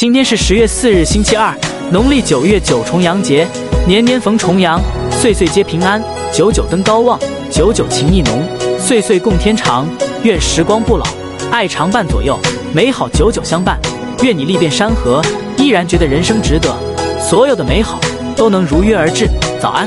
今天是十月四日星期二，农历九月九重阳节。年年逢重阳，岁岁皆平安。九九登高望，九九情意浓，岁岁共天长。愿时光不老，爱常伴左右，美好久久相伴。愿你历遍山河，依然觉得人生值得。所有的美好都能如约而至，早安。